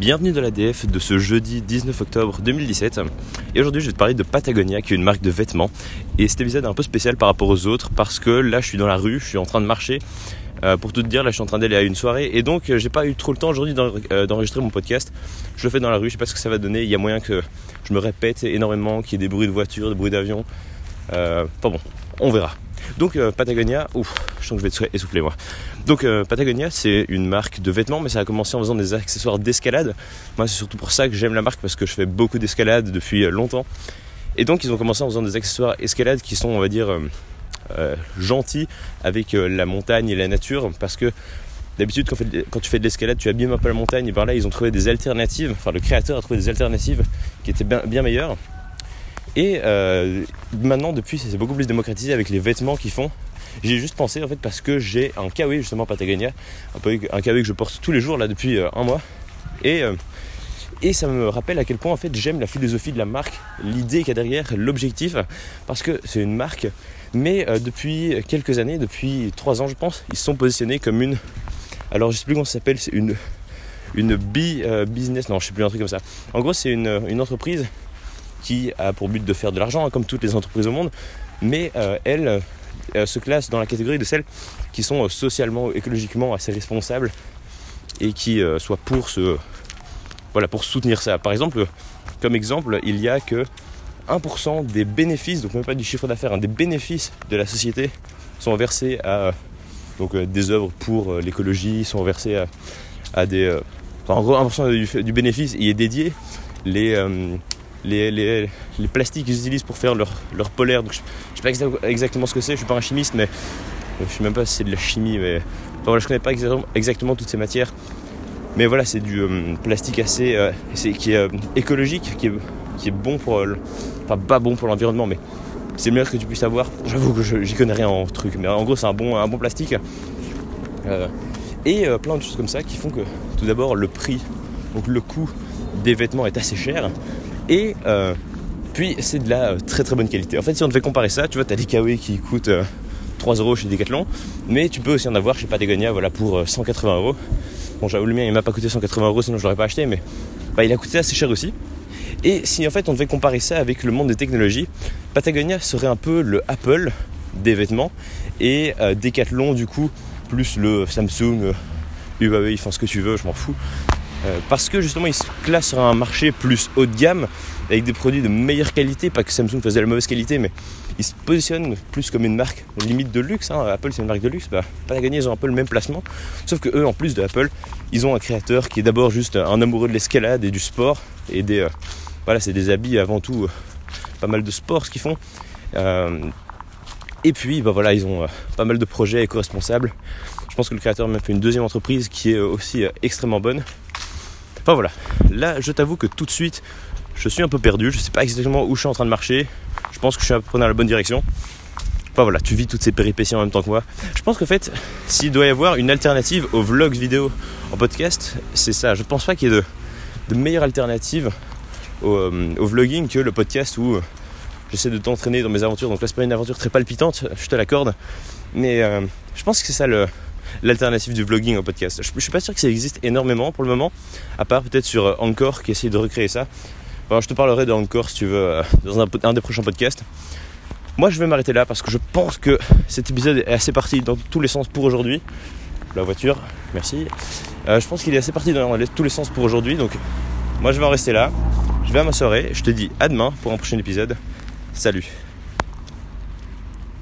Bienvenue dans l'ADF de ce jeudi 19 octobre 2017. Et aujourd'hui, je vais te parler de Patagonia, qui est une marque de vêtements. Et cet épisode est un peu spécial par rapport aux autres parce que là, je suis dans la rue, je suis en train de marcher. Euh, pour tout te dire, là, je suis en train d'aller à une soirée et donc euh, j'ai pas eu trop le temps aujourd'hui euh, d'enregistrer mon podcast. Je le fais dans la rue, je sais pas ce que ça va donner. Il y a moyen que je me répète énormément, qu'il y ait des bruits de voiture, des bruits d'avion. Euh, pas bon, on verra. Donc euh, Patagonia, ouf, je sens que je vais être essoufflé moi. Donc euh, Patagonia, c'est une marque de vêtements, mais ça a commencé en faisant des accessoires d'escalade. Moi, c'est surtout pour ça que j'aime la marque parce que je fais beaucoup d'escalade depuis euh, longtemps. Et donc, ils ont commencé en faisant des accessoires escalade qui sont, on va dire, gentils avec la montagne et la nature, parce que D'habitude, quand, tu fais de l'escalade, tu abîmes un peu la montagne. Et par là, ils ont trouvé des alternatives. Enfin, le créateur a trouvé des alternatives qui étaient bien meilleures. Et euh, maintenant, depuis, c'est beaucoup plus démocratisé avec les vêtements qu'ils font. J'ai juste pensé, en fait, parce que j'ai un kawaii, justement, Patagonia, un, kawaii que je porte tous les jours, là, depuis euh, un mois. Et, euh, et ça me rappelle à quel point, en fait, j'aime la philosophie de la marque, l'idée qu'il y a derrière, l'objectif, parce que c'est une marque. Mais depuis quelques années, depuis trois ans, je pense, ils se sont positionnés comme une. Alors, je sais plus comment ça s'appelle, c'est une. Une B-business, non, je sais plus, un truc comme ça. En gros, c'est une, une entreprise qui a pour but de faire de l'argent, hein, comme toutes les entreprises au monde, mais euh, elle euh, se classe dans la catégorie de celles qui sont euh, socialement, écologiquement assez responsables et qui euh, soient pour ce, voilà, pour soutenir ça. Par exemple, comme exemple, il y a que 1% des bénéfices, donc même pas du chiffre d'affaires, hein, des bénéfices de la société sont versés à donc, des œuvres pour l'écologie, sont versés à, des... Enfin, en gros, 1% du, du, bénéfice y est dédié. Les, les, les, les, plastiques qu'ils utilisent pour faire leur, polaire. Donc je, je sais pas exactement ce que c'est, je suis pas un chimiste, mais je sais même pas si c'est de la chimie, mais enfin, voilà, je connais pas exactement, toutes ces matières. Mais voilà, c'est du euh, plastique assez euh, qui est euh, écologique, qui est, qui est bon pour, enfin pas bon pour l'environnement, mais c'est le meilleur que tu puisses avoir. J'avoue que j'y connais rien en truc, mais en gros c'est un bon, un bon plastique. et plein de choses comme ça qui font que tout d'abord le prix, donc le coût des vêtements est assez cher et euh, puis c'est de la très très bonne qualité. En fait, si on devait comparer ça, tu vois, tu as des kawaii qui coûtent euh, 3 euros chez Decathlon, mais tu peux aussi en avoir chez Patagonia voilà, pour 180 euros. Bon, j'avoue, le mien il m'a pas coûté 180 euros, sinon je l'aurais pas acheté, mais bah, il a coûté assez cher aussi. Et si en fait on devait comparer ça avec le monde des technologies, Patagonia serait un peu le Apple des vêtements et euh, Decathlon du coup plus le Samsung, euh, Huawei, enfin ce que tu veux, je m'en fous. Euh, parce que justement ils se classent sur un marché plus haut de gamme avec des produits de meilleure qualité, pas que Samsung faisait la mauvaise qualité, mais ils se positionnent plus comme une marque limite de luxe. Hein. Apple c'est une marque de luxe, bah, Patagonia ils ont un peu le même placement, sauf que eux en plus de Apple, ils ont un créateur qui est d'abord juste un amoureux de l'escalade et du sport et des euh, voilà c'est des habits avant tout euh, pas mal de sport ce qu'ils font. Et puis bah voilà ils ont pas mal de projets éco-responsables. Je pense que le créateur a même fait une deuxième entreprise qui est aussi extrêmement bonne. Enfin voilà, là je t'avoue que tout de suite je suis un peu perdu, je sais pas exactement où je suis en train de marcher, je pense que je suis à peu la bonne direction. Enfin voilà, tu vis toutes ces péripéties en même temps que moi. Je pense qu'en fait, s'il doit y avoir une alternative aux vlogs vidéo en podcast, c'est ça. Je pense pas qu'il y ait de, meilleure alternative au, euh, au, vlogging que le podcast où euh, j'essaie de t'entraîner dans mes aventures. Donc là c'est pas une aventure très palpitante, je te l'accorde. Mais euh, je pense que c'est ça le, l'alternative du vlogging au podcast. Je, je, suis pas sûr que ça existe énormément pour le moment, à part peut-être sur Encore qui essaye de recréer ça. Je te parlerai de Encore si tu veux dans un, des prochains podcasts. Moi je vais m'arrêter là parce que je pense que cet épisode est assez parti dans tous les sens pour aujourd'hui. La voiture, merci. Euh, je pense qu'il est assez parti dans tous les sens pour aujourd'hui. Donc moi je vais en rester là. Je vais à ma soirée. Je te dis à demain pour un prochain épisode. Salut